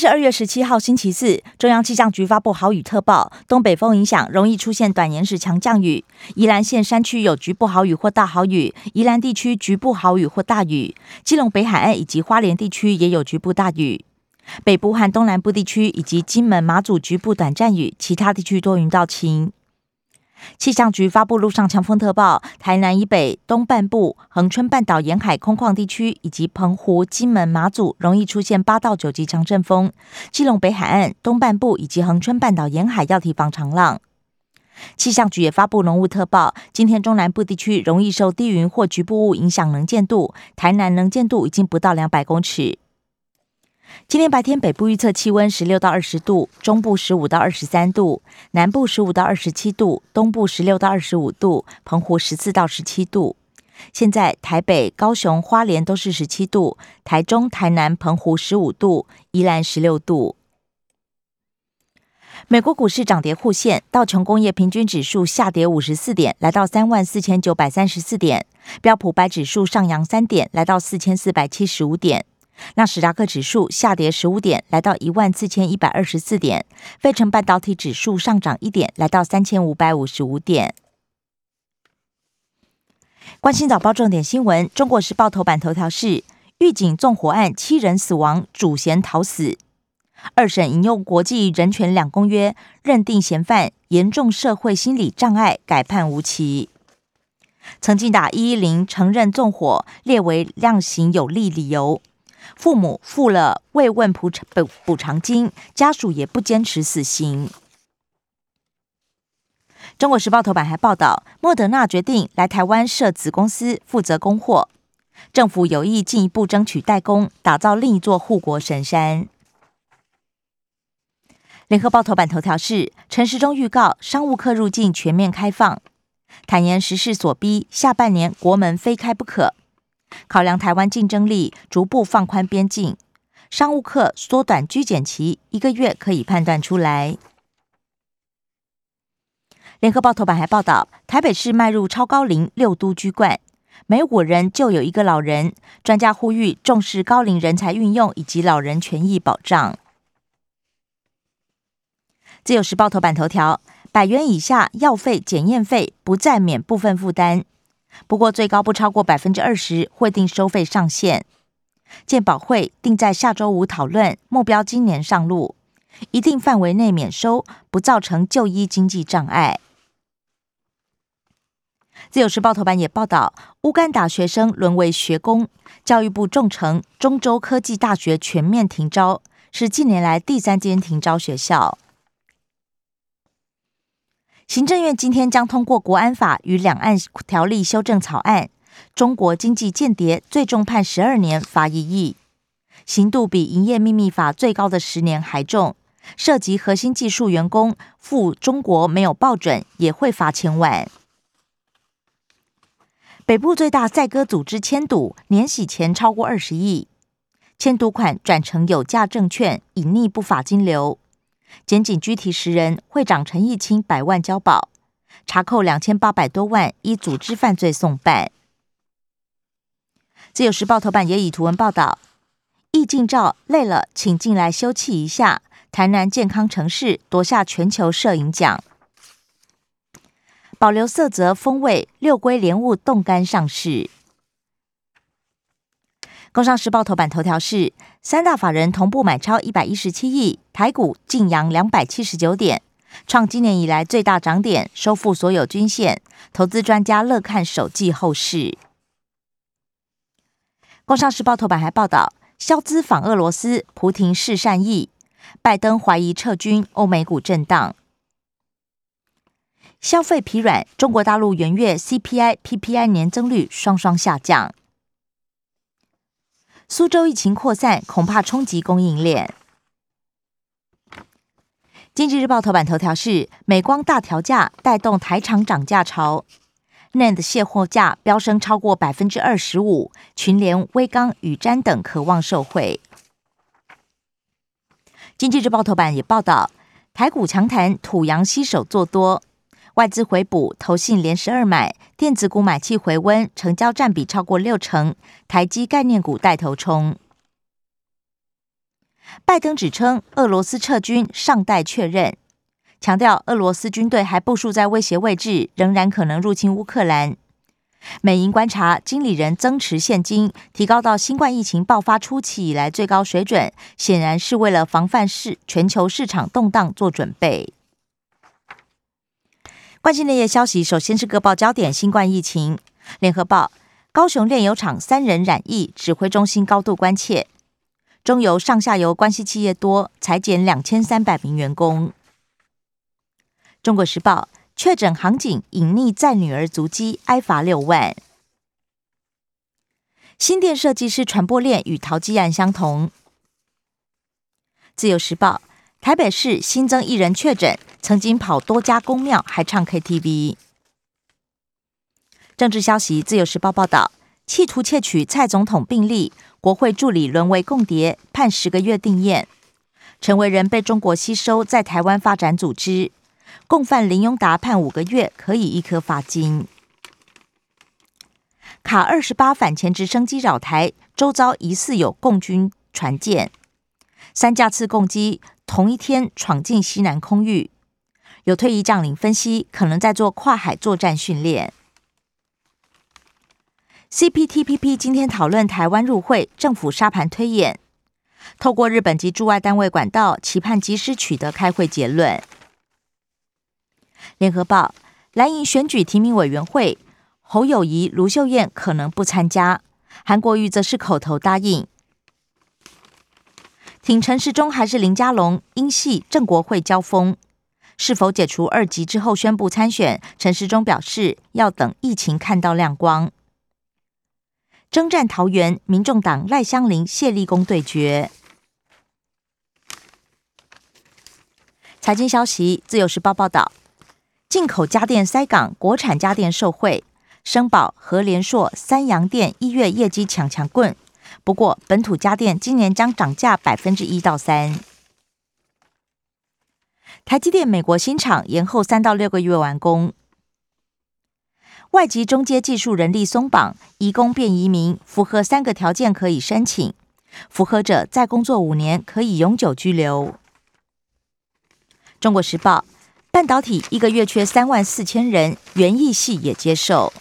是二月十七号，星期四。中央气象局发布豪雨特报，东北风影响，容易出现短延时强降雨。宜兰县山区有局部豪雨或大豪雨，宜兰地区局部豪雨或大雨。基隆北海岸以及花莲地区也有局部大雨。北部和东南部地区以及金门、马祖局部短暂雨，其他地区多云到晴。气象局发布陆上强风特报，台南以北东半部、恒春半岛沿海空旷地区以及澎湖、金门、马祖容易出现八到九级强阵风；基隆北海岸东半部以及恒春半岛沿海要提防长浪。气象局也发布浓雾特报，今天中南部地区容易受低云或局部雾影响，能见度台南能见度已经不到两百公尺。今天白天北部预测气温十六到二十度，中部十五到二十三度，南部十五到二十七度，东部十六到二十五度，澎湖十四到十七度。现在台北、高雄、花莲都是十七度，台中、台南、澎湖十五度，宜兰十六度。美国股市涨跌互现，道琼工业平均指数下跌五十四点，来到三万四千九百三十四点；标普白指数上扬三点，来到四千四百七十五点。纳斯达克指数下跌十五点，来到一万四千一百二十四点。费城半导体指数上涨一点，来到三千五百五十五点。关心早报重点新闻：中国时报头版头条是狱警纵火案七人死亡，主嫌逃死。二审引用国际人权两公约，认定嫌犯严重社会心理障碍，改判无期。曾经打一一零承认纵火，列为量刑有利理由。父母付了慰问补偿补补偿金，家属也不坚持死刑。中国时报头版还报道，莫德纳决定来台湾设子公司，负责供货。政府有意进一步争取代工，打造另一座护国神山。联合报头版头条是陈时中预告商务客入境全面开放，坦言时势所逼，下半年国门非开不可。考量台湾竞争力，逐步放宽边境，商务客缩短居检期，一个月可以判断出来。联合报头版还报道，台北市迈入超高龄六都居冠，每五人就有一个老人。专家呼吁重视高龄人才运用以及老人权益保障。自由时报头版头条：百元以下药费检验费不再免部分负担。不过，最高不超过百分之二十，会定收费上限。健保会定在下周五讨论，目标今年上路，一定范围内免收，不造成就医经济障碍。自由时报头版也报道，乌干达学生沦为学工，教育部重惩中州科技大学全面停招，是近年来第三间停招学校。行政院今天将通过《国安法》与《两岸条例》修正草案，中国经济间谍最重判十二年，罚一亿，刑度比《营业秘密法》最高的十年还重。涉及核心技术员工赴中国没有报准，也会罚千万。北部最大赛鸽组织签赌，年洗钱超过二十亿，签赌款转成有价证券，隐匿不法金流。检警拘提十人，会长陈义清百万交保，查扣两千八百多万，依组织犯罪送办。自由时报头版也以图文报道：易镜照累了，请进来休憩一下。台南健康城市夺下全球摄影奖，保留色泽风味，六龟莲雾冻干上市。工商时报头版头条是三大法人同步买超一百一十七亿，台股净扬两百七十九点，创今年以来最大涨点，收复所有均线。投资专家乐看首季后市。工商时报头版还报道，肖兹访俄罗斯，普廷示善意，拜登怀疑撤军，欧美股震荡，消费疲软，中国大陆元月 CPI、PPI 年增率双双下降。苏州疫情扩散，恐怕冲击供应链。经济日报头版头条是：美光大调价带动台厂涨价潮，NAND 卸货价飙升超过百分之二十五，群联、微刚、宇瞻等渴望受惠。经济日报头版也报道，台股强弹，土洋吸手做多，外资回补，投信连十二买，电子股买气回温，成交占比超过六成，台积概念股带头冲。拜登指称俄罗斯撤军尚待确认，强调俄罗斯军队还部署在威胁位置，仍然可能入侵乌克兰。美银观察，经理人增持现金，提高到新冠疫情爆发初期以来最高水准，显然是为了防范市全球市场动荡做准备。关心内页消息，首先是各报焦点：新冠疫情。联合报：高雄炼油厂三人染疫，指挥中心高度关切。中油上下游关系企业多，裁减两千三百名员工。中国时报。确诊航警隐匿在女儿足迹，挨罚六万。新店设计师传播链与淘机案相同。自由时报：台北市新增一人确诊，曾经跑多家公庙，还唱 KTV。政治消息：自由时报报道，企图窃取蔡总统病历，国会助理沦为共谍，判十个月定验。陈为人被中国吸收，在台湾发展组织。共犯林永达判五个月，可以一颗罚金。卡二十八反潜直升机扰台，周遭疑似有共军船舰，三架次攻击同一天闯进西南空域。有退役将领分析，可能在做跨海作战训练。CPTPP 今天讨论台湾入会，政府沙盘推演，透过日本及驻外单位管道，期盼及时取得开会结论。联合报蓝营选举提名委员会，侯友谊、卢秀燕可能不参加，韩国瑜则是口头答应。挺陈时中还是林佳龙？英系郑国会交锋，是否解除二级之后宣布参选？陈时中表示要等疫情看到亮光。征战桃园，民众党赖香林、谢立功对决。财经消息，自由时报报道。进口家电塞港，国产家电受惠，生宝、和联硕、三洋电一月业绩抢强棍。不过，本土家电今年将涨价百分之一到三。台积电美国新厂延后三到六个月完工。外籍中阶技术人力松绑，移工变移民，符合三个条件可以申请，符合者再工作五年可以永久居留。中国时报。半导体一个月缺三万四千人，园艺系也接受。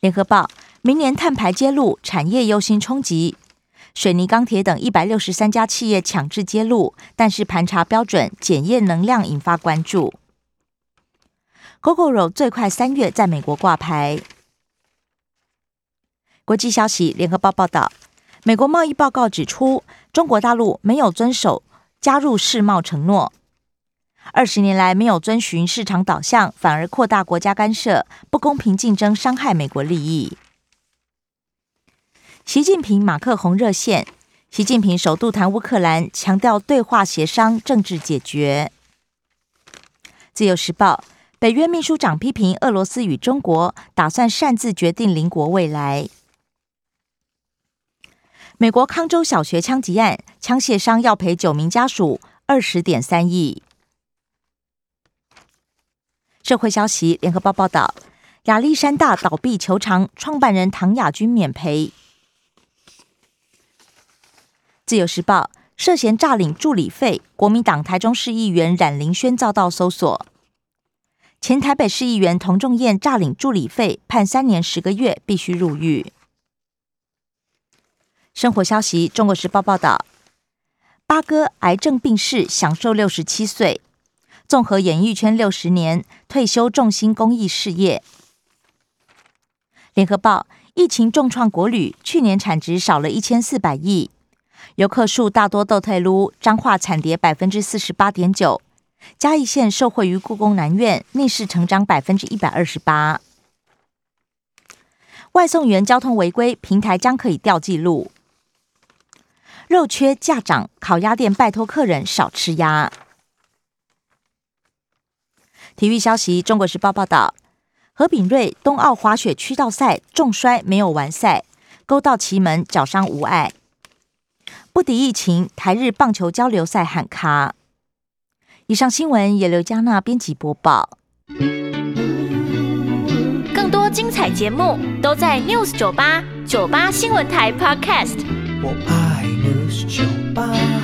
联合报：明年碳排揭露，产业忧心冲击。水泥、钢铁等一百六十三家企业强制揭露，但是盘查标准、检验能量引发关注。GoGoRo 最快三月在美国挂牌。国际消息：联合报报道，美国贸易报告指出，中国大陆没有遵守加入世贸承诺。二十年来没有遵循市场导向，反而扩大国家干涉，不公平竞争伤害美国利益。习近平马克宏热线，习近平首度谈乌克兰，强调对话协商、政治解决。自由时报北约秘书长批评俄罗斯与中国打算擅自决定邻国未来。美国康州小学枪击案，枪械商要赔九名家属二十点三亿。社会消息：联合报报道，亚历山大倒闭球场创办人唐亚军免赔。自由时报涉嫌诈领助理费，国民党台中市议员冉林轩遭到搜索。前台北市议员童仲彦诈领助理费，判三年十个月，必须入狱。生活消息：中国时报报道，八哥癌症病逝，享受六十七岁。综合演艺圈六十年，退休重心公益事业。联合报：疫情重创国旅，去年产值少了一千四百亿，游客数大多都退撸，彰化惨跌百分之四十八点九，嘉义县受惠于故宫南院，逆势成长百分之一百二十八。外送员交通违规，平台将可以调记录。肉缺价涨，烤鸭店拜托客人少吃鸭。体育消息：中国时报报道，何炳瑞冬奥滑雪区道赛重摔，没有完赛，勾到奇门，脚伤无碍。不敌疫情，台日棒球交流赛喊卡。以上新闻由刘嘉娜编辑播报。更多精彩节目都在 News 九八九八新闻台 Podcast。我爱 News 酒吧。